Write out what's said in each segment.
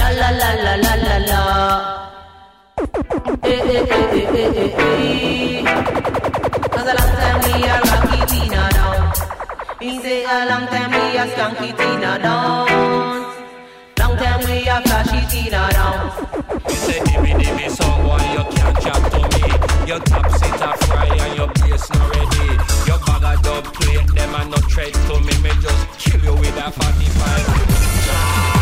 Sha la la la la la la. Eh eh eh eh eh eh eh. Cause a long time we a rocky Tina down. Me say a long time we a skanky Tina down. Long time we a flashy Tina down. You say dimmy dimmy someone you can't chat to me. Your top sit a fry and your bass not ready. Your bag a dub plate them a no tread to me. Me just kill you with a 45.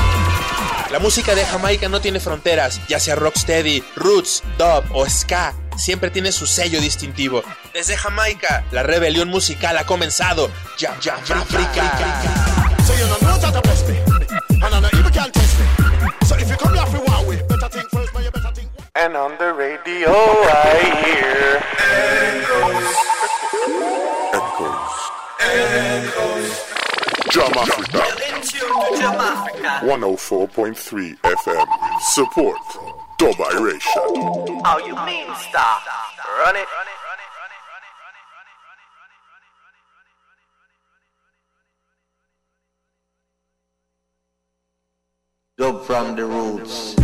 La música de Jamaica no tiene fronteras, ya sea rocksteady, roots, dub o ska, siempre tiene su sello distintivo. Desde Jamaica, la rebelión musical ha comenzado. Ya, ya, ya, África. So you know no Jam Africa. 104.3 FM. Support. Dubiration. How you mean stop? Run it. Dub from the roots.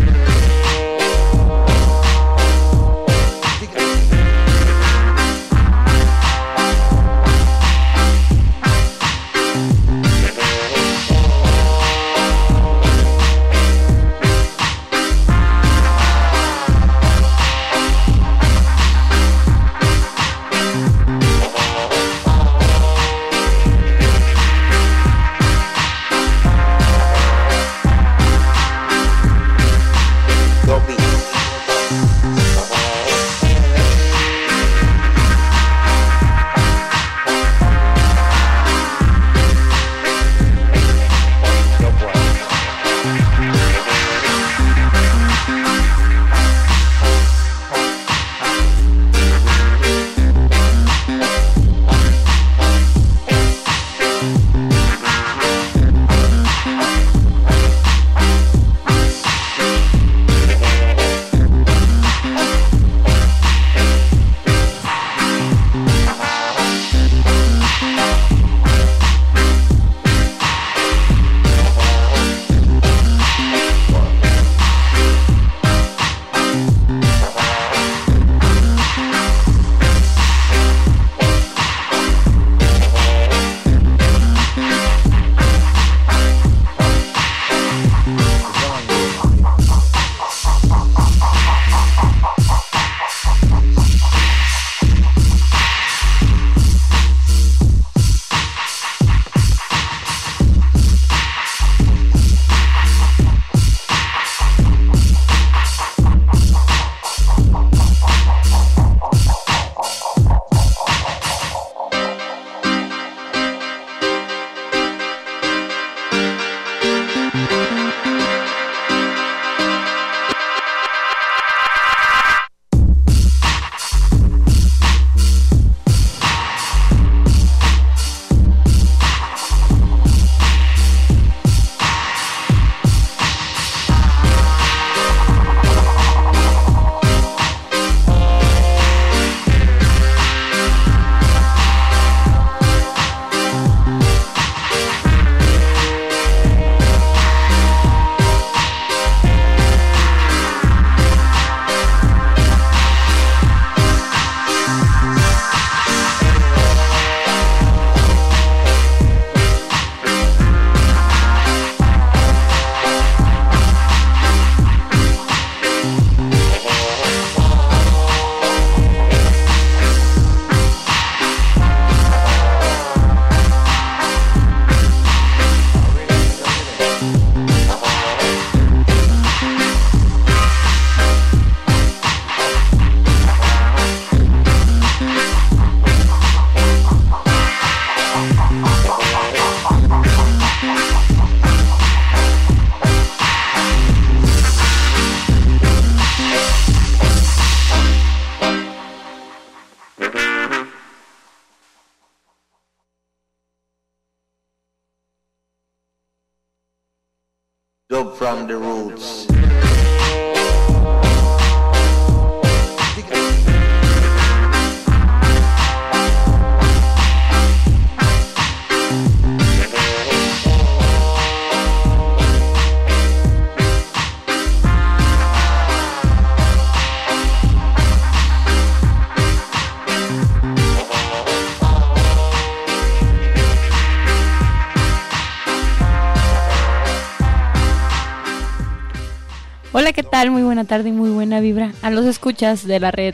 Hola, ¿qué tal? Muy buena tarde y muy buena vibra a los escuchas de la red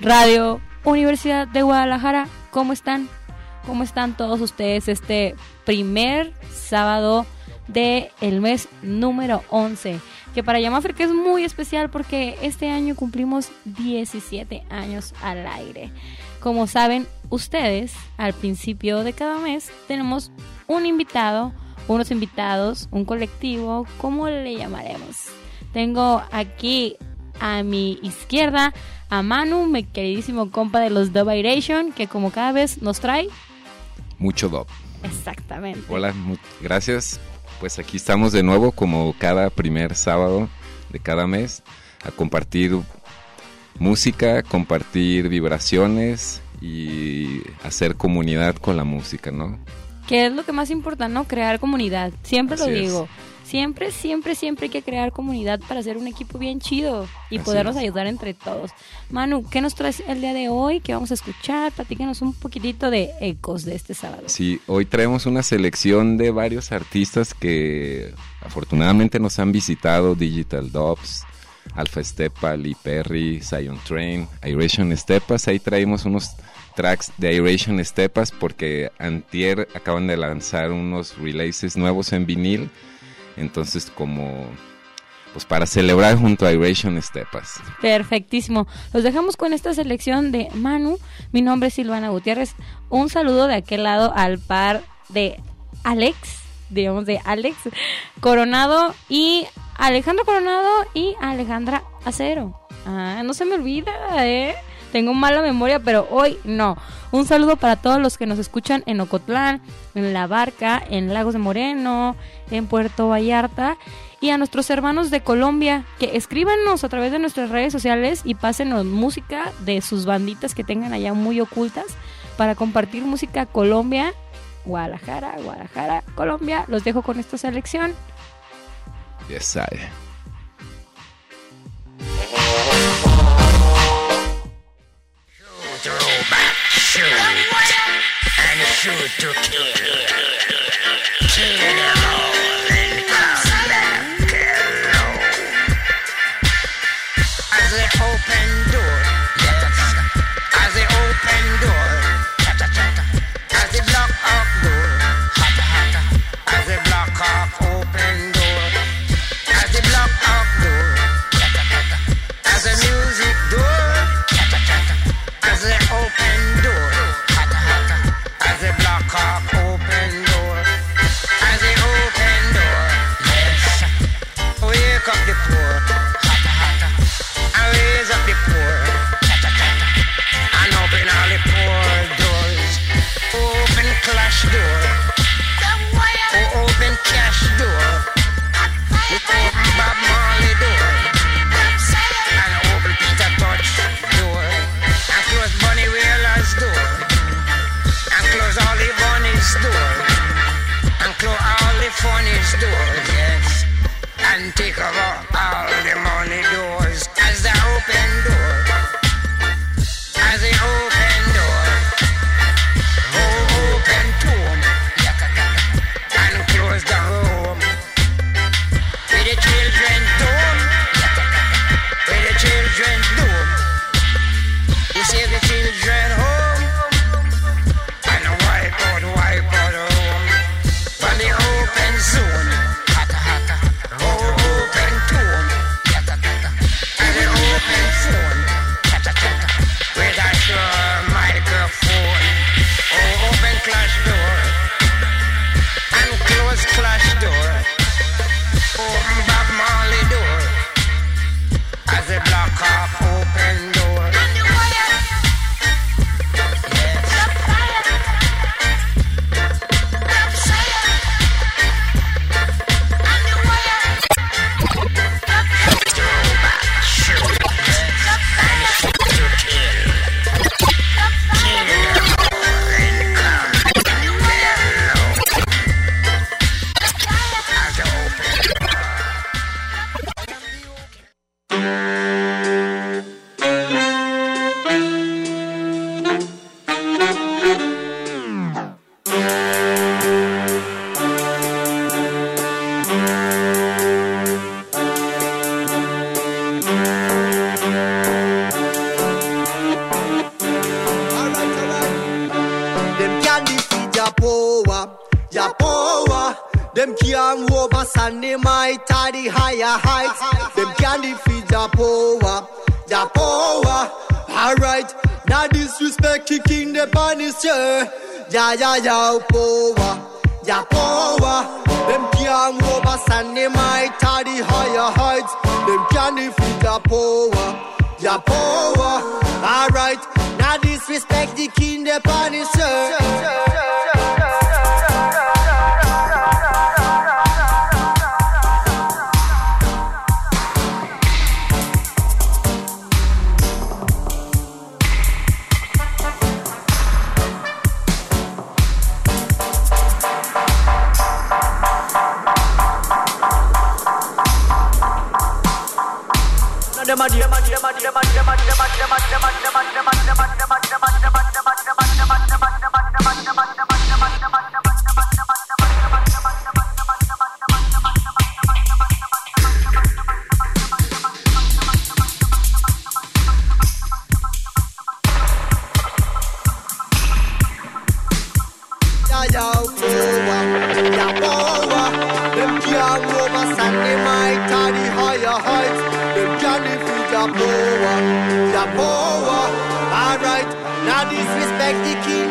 Radio Universidad de Guadalajara. ¿Cómo están? ¿Cómo están todos ustedes este primer sábado del el mes número 11? Que para Yamafrica es muy especial porque este año cumplimos 17 años al aire. Como saben ustedes, al principio de cada mes tenemos un invitado, unos invitados, un colectivo, ¿cómo le llamaremos? Tengo aquí a mi izquierda a Manu, mi queridísimo compa de los Dub Iration, que como cada vez nos trae. Mucho dub. Exactamente. Hola, gracias. Pues aquí estamos de nuevo como cada primer sábado de cada mes a compartir música, compartir vibraciones y hacer comunidad con la música, ¿no? Que es lo que más importa, ¿no? Crear comunidad. Siempre lo es. Siempre, siempre, siempre hay que crear comunidad para hacer un equipo bien chido y Así podernos es. ayudar entre todos. Manu, ¿qué nos traes el día de hoy? ¿Qué vamos a escuchar? Platícanos un poquitito de ecos de este sábado. Sí, hoy traemos una selección de varios artistas que afortunadamente nos han visitado, Digital Dobbs, Alpha Stepa, Lee Perry, Zion Train, Iration Stepas. Ahí traemos unos tracks de Iration Stepas porque antier acaban de lanzar unos releases nuevos en vinil. Entonces como pues para celebrar junto a Iration Stepas. Perfectísimo. Los dejamos con esta selección de Manu. Mi nombre es Silvana Gutiérrez. Un saludo de aquel lado al par de Alex, digamos de Alex Coronado y Alejandro Coronado y Alejandra Acero. Ah, no se me olvida, ¿eh? Tengo mala memoria, pero hoy no. Un saludo para todos los que nos escuchan en Ocotlán, en La Barca, en Lagos de Moreno, en Puerto Vallarta y a nuestros hermanos de Colombia que escríbanos a través de nuestras redes sociales y pásenos música de sus banditas que tengan allá muy ocultas para compartir música Colombia, Guadalajara, Guadalajara, Colombia. Los dejo con esta selección. Yes, I. Shoot and shoot to kill. Kill them all Clash door, open cash door, you open Bob door, and open Peter door. And close Bunny door. And close all the bunnies' door. And close all the doors, yes. And take over all power, the power. All right, now disrespect the kingdom.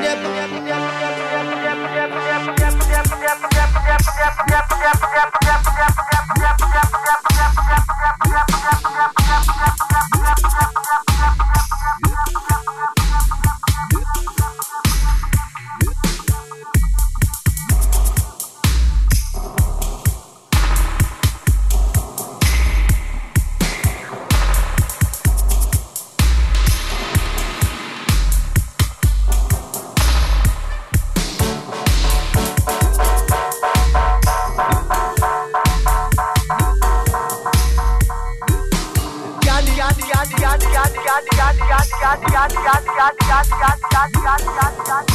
got, got, got, got, got.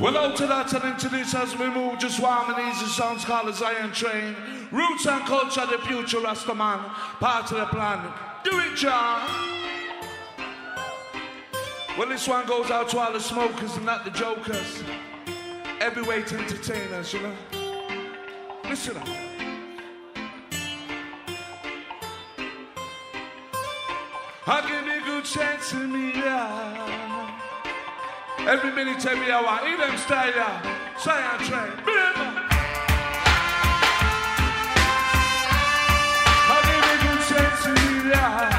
Well, to that and into this as we move, just warm and easy sounds called the Zion Train. Roots and culture, the future, Rasta man, part of the plan. Do it, John. Well, this one goes out to all the smokers and not the jokers. Heavyweight entertainers, you know. Listen up. I give me good chance in me, yeah. Every minute, every hour, in them style. Zion Train. Remember. Yeah.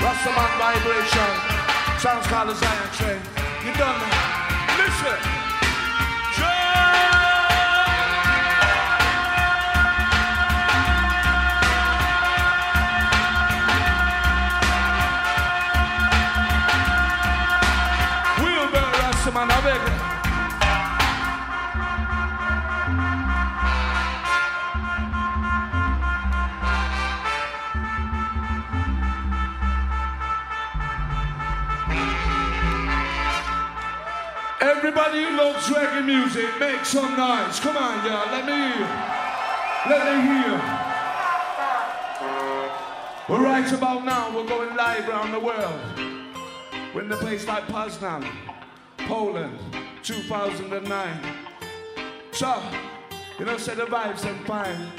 Rastaman vibration. Sounds called the Zion Train. You done that? Listen. Everybody who loves reggae music, make some noise. Come on, y'all. Let me hear. Let me hear. Well, right about now, we're going live around the world. We're in a place like Poznan, Poland, 2009. So, you know, say the vibes and fine.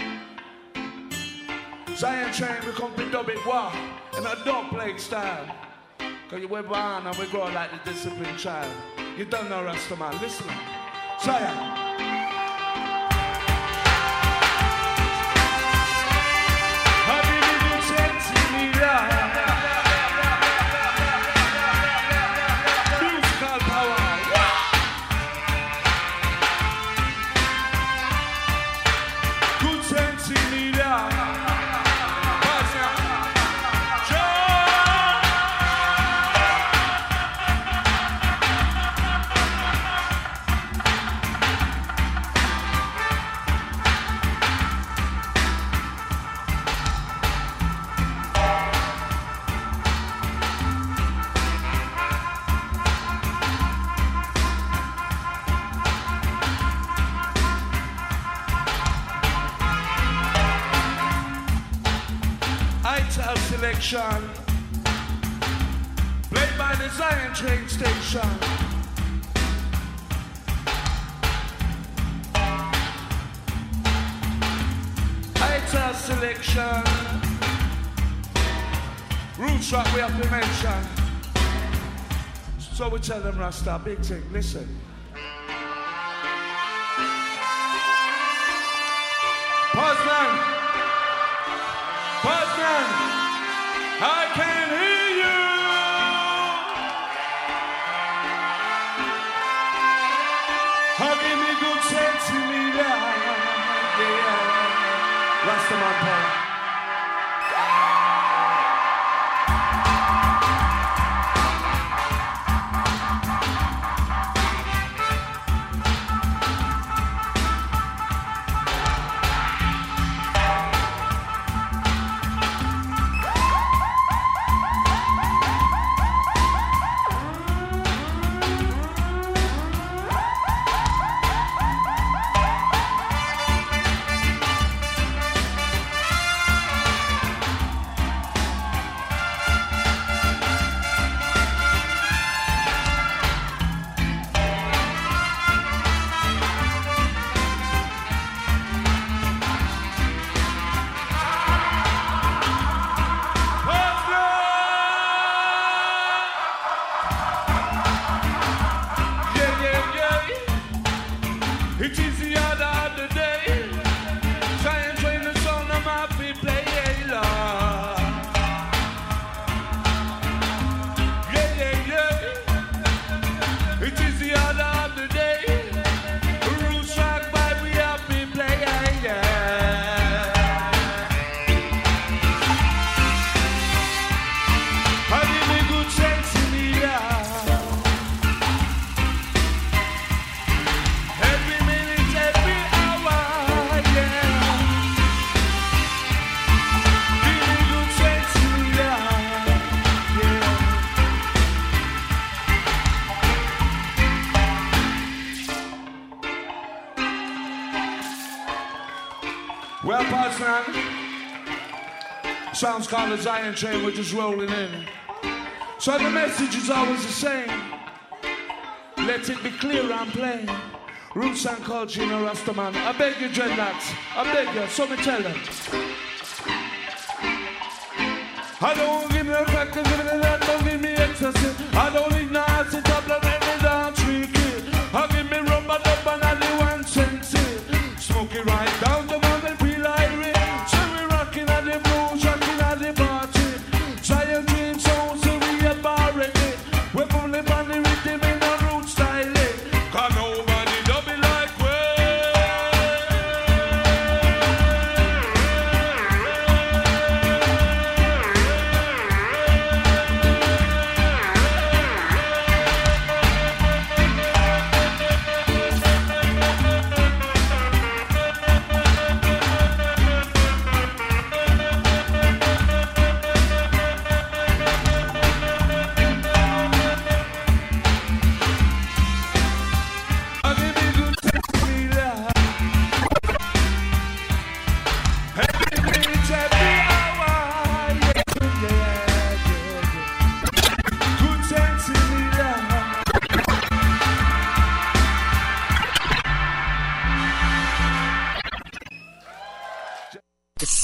Zion Train, we come to dub it war in a dub plate style. Cause you were born and we grow like the disciplined child. You don't know Rastaman, listen. Zion. Yeah. Tell them Rasta, big thing, listen. Sounds called the Zion Train, we're just rolling in. So the message is always the same. Let it be clear and plain. Roots and culture in a Rastaman. I beg you, dreadlocks. I beg you, so me tell them. I don't give me a crack, give me that, don't give me ecstasy. I don't need no acid, let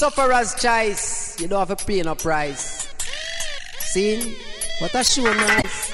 sufferer's choice. You don't have to pay no price. See? What a show nice.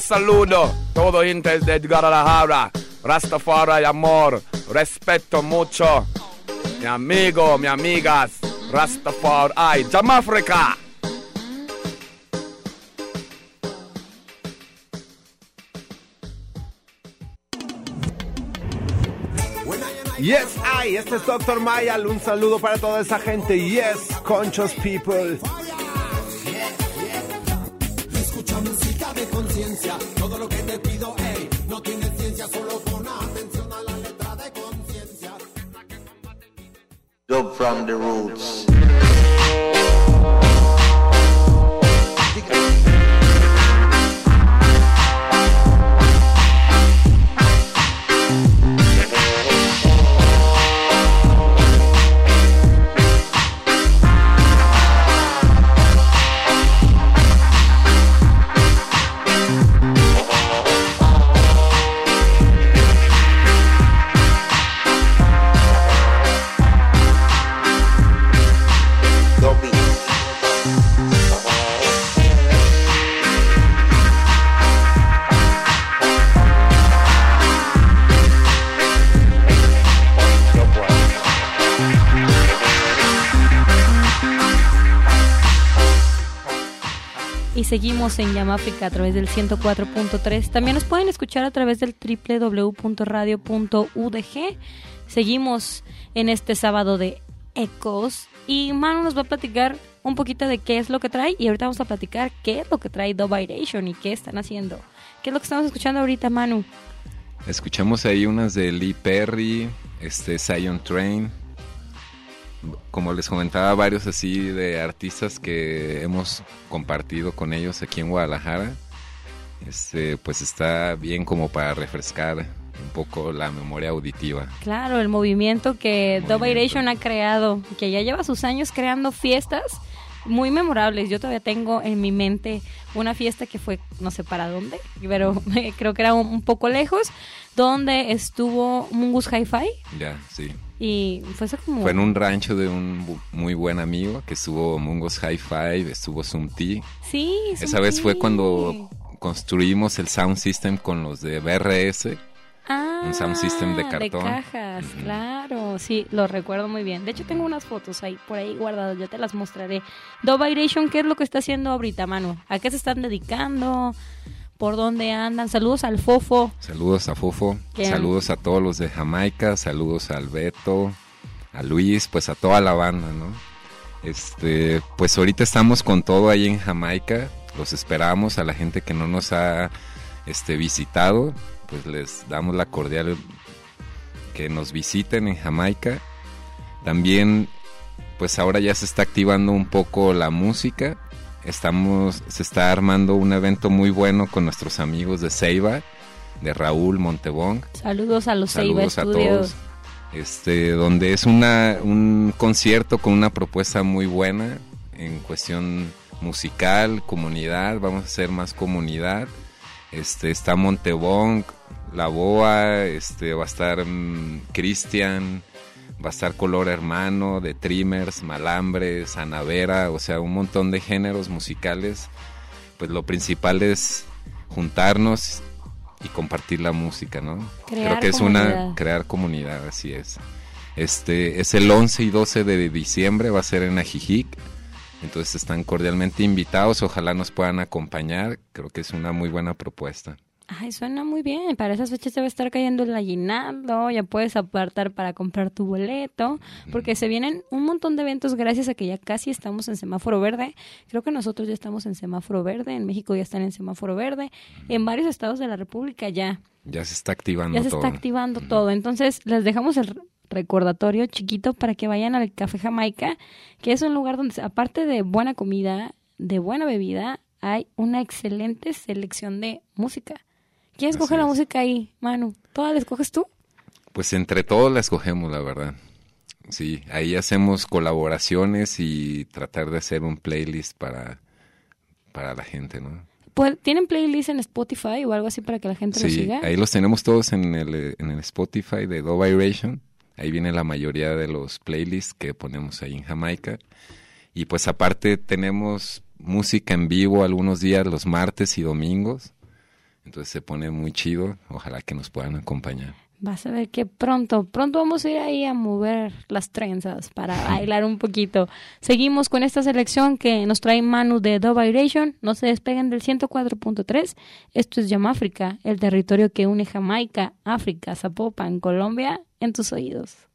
Saludo, todo Inter de Guadalajara. Rastafari, amor, respeto mucho. Mi amigo, mi amigas, Rastafari, Jamafrica. Yes, I, este es Dr. Mayal, un saludo para toda esa gente. Yes, conchos people. Todo lo que te pido, ey, no tiene ciencia, solo pon atención a la letra de conciencia. Dub from the roots. Seguimos en Yamáfrica a través del 104.3. También nos pueden escuchar a través del www.radio.udg. Seguimos en este sábado de Ecos. Y Manu nos va a platicar un poquito de qué es lo que trae. Y ahorita vamos a platicar qué es lo que trae Dub Vibration y qué están haciendo. ¿Qué es lo que estamos escuchando ahorita, Manu? Escuchamos ahí unas de Lee Perry, este Zion Train. Como les comentaba, varios así de artistas que hemos compartido con ellos aquí en Guadalajara. Este, pues está bien como para refrescar un poco la memoria auditiva. Claro, el movimiento que Dove Vibration ha creado, que ya lleva sus años creando fiestas muy memorables. Yo todavía tengo en mi mente una fiesta que fue, no sé para dónde, pero creo que era un poco lejos, donde estuvo Mungus Hi-Fi. Ya, sí. Y fue eso como... Fue en un rancho de un bu- muy buen amigo que estuvo Mungos High Five, estuvo Sumti. Sí, Esa vez fue cuando construimos el sound system con los de BRS. Ah, un sound system de cartón. cajas, claro. Sí, lo recuerdo muy bien. De hecho, tengo unas fotos ahí por ahí guardadas. Ya te las mostraré. Dove Vibration, ¿qué es lo que está haciendo ahorita, Manu? ¿A qué se están dedicando? ¿Por dónde andan? Saludos al Fofo. Saludos a Fofo, ¿Qué? saludos a todos los de Jamaica, saludos al Beto, a Luis, pues a toda la banda, ¿no? Este, pues ahorita estamos con todo ahí en Jamaica, los esperamos a la gente que no nos ha este visitado, pues les damos la cordial que nos visiten en Jamaica. También pues ahora ya se está activando un poco la música. Estamos se está armando un evento muy bueno con nuestros amigos de Ceiba, de Raúl Montebong. Saludos a los Saludos a Studios. todos. Este, donde es una, un concierto con una propuesta muy buena en cuestión musical, comunidad, vamos a hacer más comunidad. Este, está Montebong, La Boa, este, va a estar mm, Cristian, va a estar Color Hermano, de Trimmers, Malambres, Anavera, o sea, un montón de géneros musicales. Pues lo principal es juntarnos y compartir la música, ¿no? Crear Creo que es comunidad. una crear comunidad, así es. Este es el 11 y 12 de diciembre, va a ser en Ajijic. Entonces están cordialmente invitados, ojalá nos puedan acompañar, creo que es una muy buena propuesta. Ay, suena muy bien. Para esas fechas te va a estar cayendo el aguinaldo. Ya puedes apartar para comprar tu boleto. Porque se vienen un montón de eventos gracias a que ya casi estamos en semáforo verde. Creo que nosotros ya estamos en semáforo verde. En México ya están en semáforo verde. En varios estados de la República ya. Ya se está activando Ya se todo. está activando todo. Entonces, les dejamos el recordatorio chiquito para que vayan al Café Jamaica, que es un lugar donde, aparte de buena comida, de buena bebida, hay una excelente selección de música. ¿Quién escoge la música ahí, Manu? ¿Toda la escoges tú? Pues entre todos la escogemos, la verdad. Sí, ahí hacemos colaboraciones y tratar de hacer un playlist para, para la gente, ¿no? Pues, ¿Tienen playlist en Spotify o algo así para que la gente lo Sí, siga? ahí los tenemos todos en el, en el Spotify de Do Vibration. Ahí viene la mayoría de los playlists que ponemos ahí en Jamaica. Y pues aparte tenemos música en vivo algunos días, los martes y domingos. Entonces se pone muy chido. Ojalá que nos puedan acompañar. Vas a ver que pronto, pronto vamos a ir ahí a mover las trenzas para bailar un poquito. Seguimos con esta selección que nos trae Manu de Do Vibration. No se despeguen del 104.3. Esto es Yamáfrica, el territorio que une Jamaica, África, Zapopan, Colombia en tus oídos.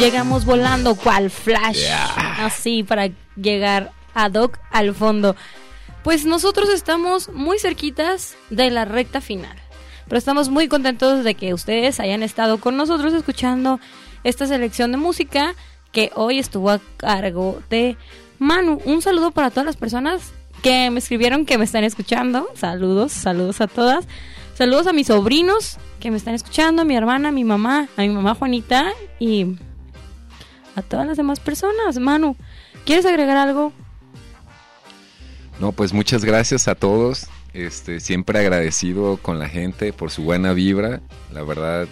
Llegamos volando cual flash. Así para llegar a Doc al fondo. Pues nosotros estamos muy cerquitas de la recta final. Pero estamos muy contentos de que ustedes hayan estado con nosotros escuchando esta selección de música que hoy estuvo a cargo de Manu. Un saludo para todas las personas que me escribieron que me están escuchando. Saludos, saludos a todas. Saludos a mis sobrinos que me están escuchando, a mi hermana, a mi mamá, a mi mamá Juanita y a todas las demás personas. Manu, ¿quieres agregar algo? No, pues muchas gracias a todos. Este, siempre agradecido con la gente por su buena vibra. La verdad,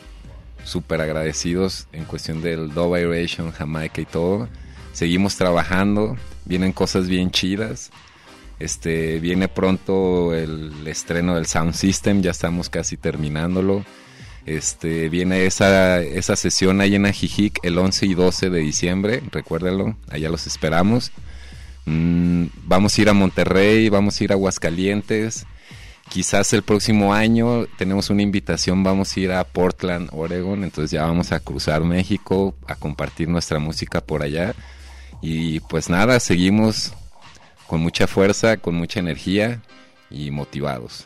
súper agradecidos en cuestión del Dove Iration, Jamaica y todo. Seguimos trabajando, vienen cosas bien chidas. Este, viene pronto el estreno del Sound System, ya estamos casi terminándolo. Este, viene esa, esa sesión ahí en Ajijic el 11 y 12 de diciembre, recuérdenlo, allá los esperamos. Mm, vamos a ir a Monterrey, vamos a ir a Aguascalientes. Quizás el próximo año tenemos una invitación, vamos a ir a Portland, Oregon, entonces ya vamos a cruzar México, a compartir nuestra música por allá. Y pues nada, seguimos con mucha fuerza, con mucha energía y motivados.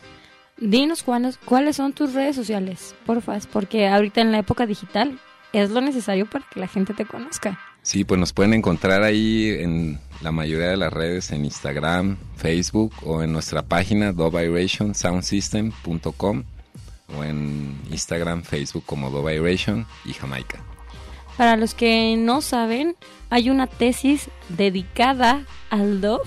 Dinos cuáles, cuáles son tus redes sociales, porfa, porque ahorita en la época digital es lo necesario para que la gente te conozca. Sí, pues nos pueden encontrar ahí en la mayoría de las redes, en Instagram, Facebook o en nuestra página dovirationsoundsystem.com o en Instagram, Facebook como Dovairation y Jamaica. Para los que no saben, hay una tesis dedicada al Dove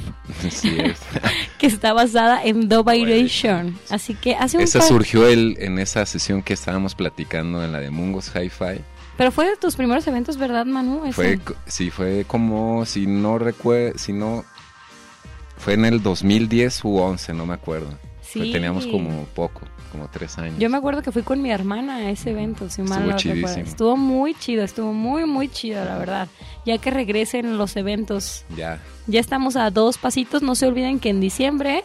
Así es. que está basada en Dovairation. Así que hace un Esa par- surgió el, en esa sesión que estábamos platicando en la de Mungos Hi-Fi. Pero fue de tus primeros eventos, ¿verdad, Manu? Ese. Fue, sí, fue como, si no recuerdo, si no, fue en el 2010 u 11, no me acuerdo. Sí. teníamos como poco, como tres años. Yo me acuerdo que fui con mi hermana a ese evento, si mal Estuvo no recuerdo. Estuvo muy chido, estuvo muy, muy chido, la verdad. Ya que regresen los eventos. Ya, Ya estamos a dos pasitos. No se olviden que en diciembre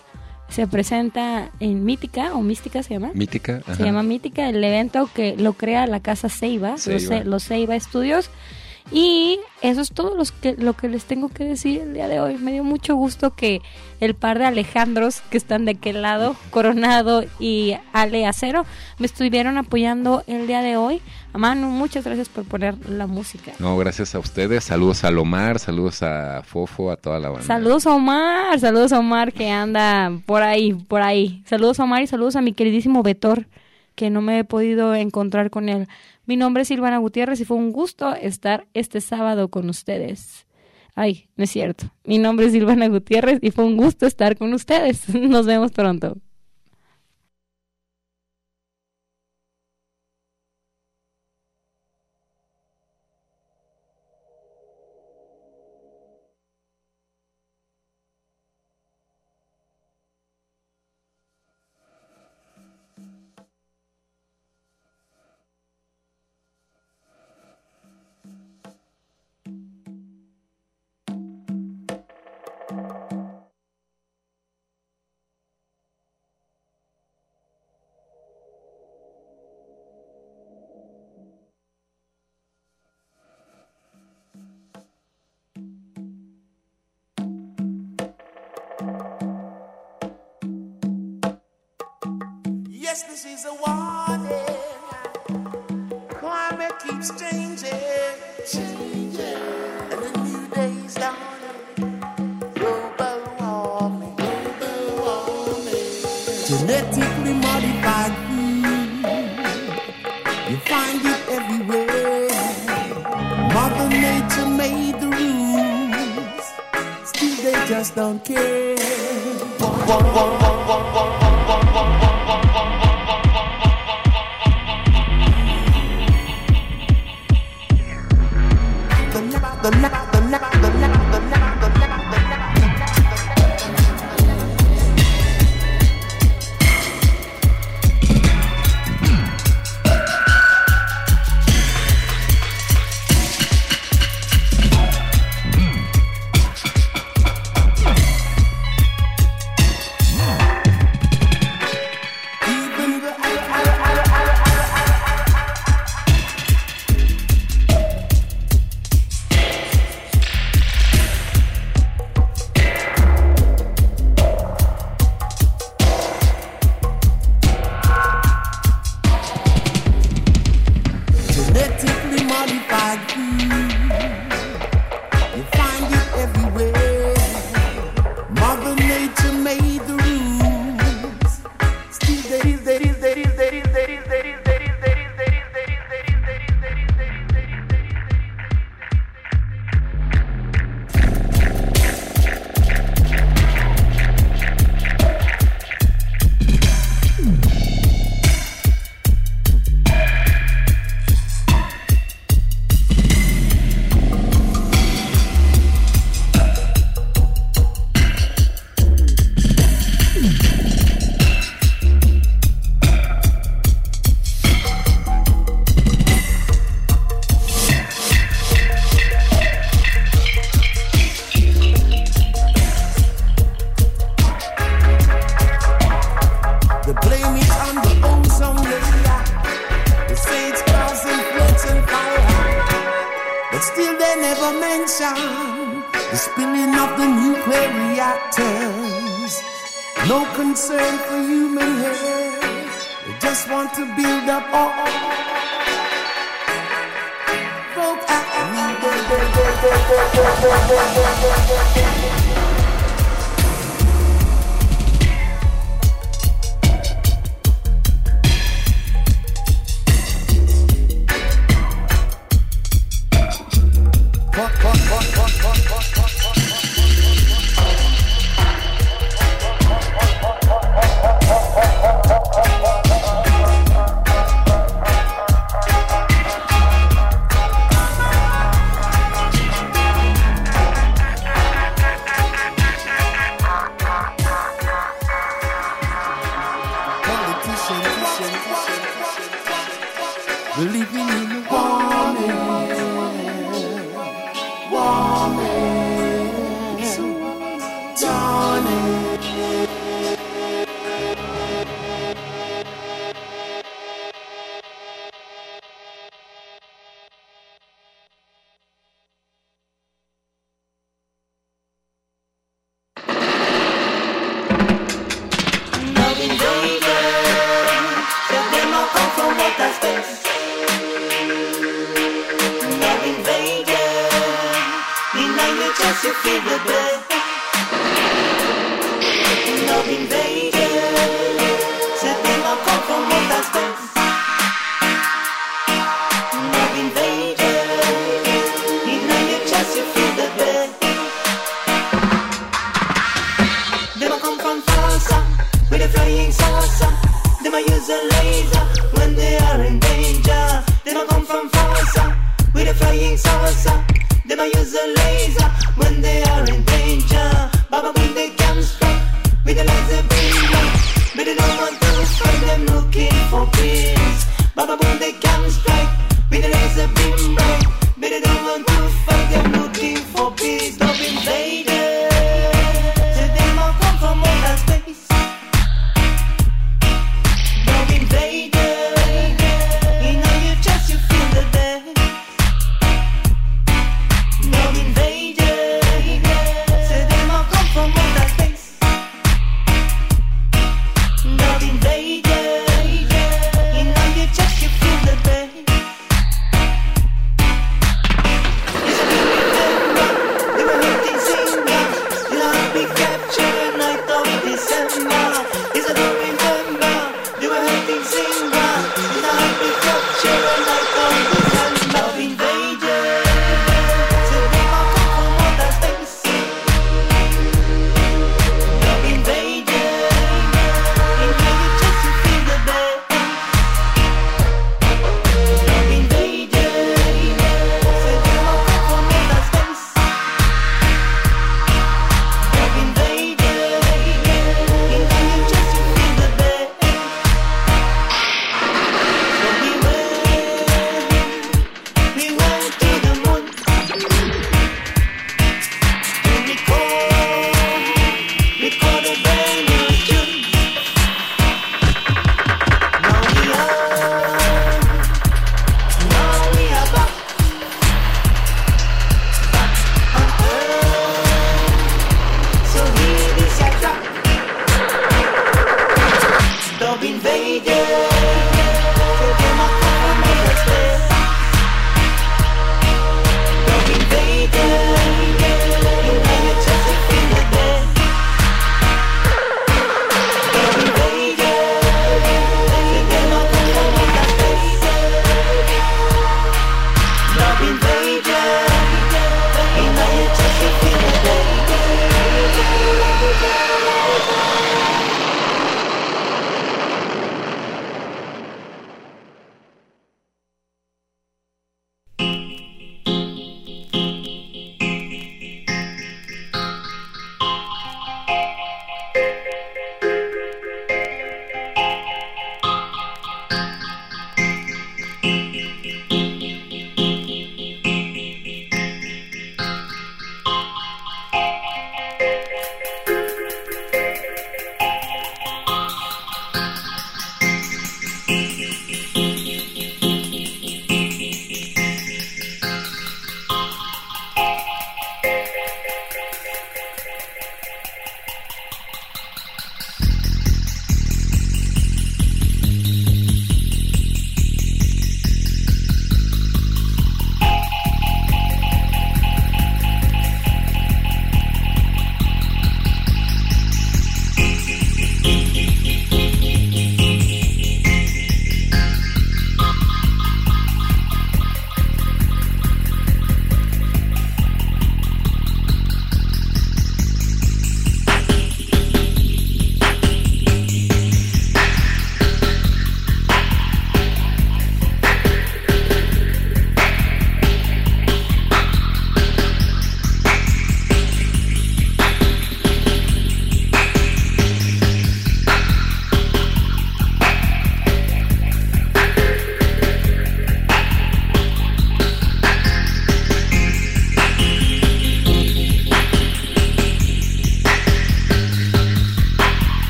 se presenta en Mítica, o Mística se llama. mítica. Se llama Mítica, el evento que lo crea la casa Ceiba, los, Ceiba. Ce- los Ceiba Studios. Y eso es todo los que, lo que les tengo que decir el día de hoy. Me dio mucho gusto que el par de Alejandros que están de aquel lado, Coronado y Ale Acero, me estuvieron apoyando el día de hoy. Manu, muchas gracias por poner la música. No, gracias a ustedes. Saludos a Lomar, saludos a Fofo, a toda la banda. Saludos a Omar, saludos a Omar que anda por ahí, por ahí. Saludos a Omar y saludos a mi queridísimo Betor, que no me he podido encontrar con él. Mi nombre es Silvana Gutiérrez y fue un gusto estar este sábado con ustedes. Ay, no es cierto. Mi nombre es Silvana Gutiérrez y fue un gusto estar con ustedes. Nos vemos pronto. Yes, this is a warning. Climate keeps changing, changing, and the new day's dawning. Global warming, global warming. Genetically modified food. You find it everywhere. Mother Nature made the rules. Still they just don't care. The never, the neck, the neck, the neck.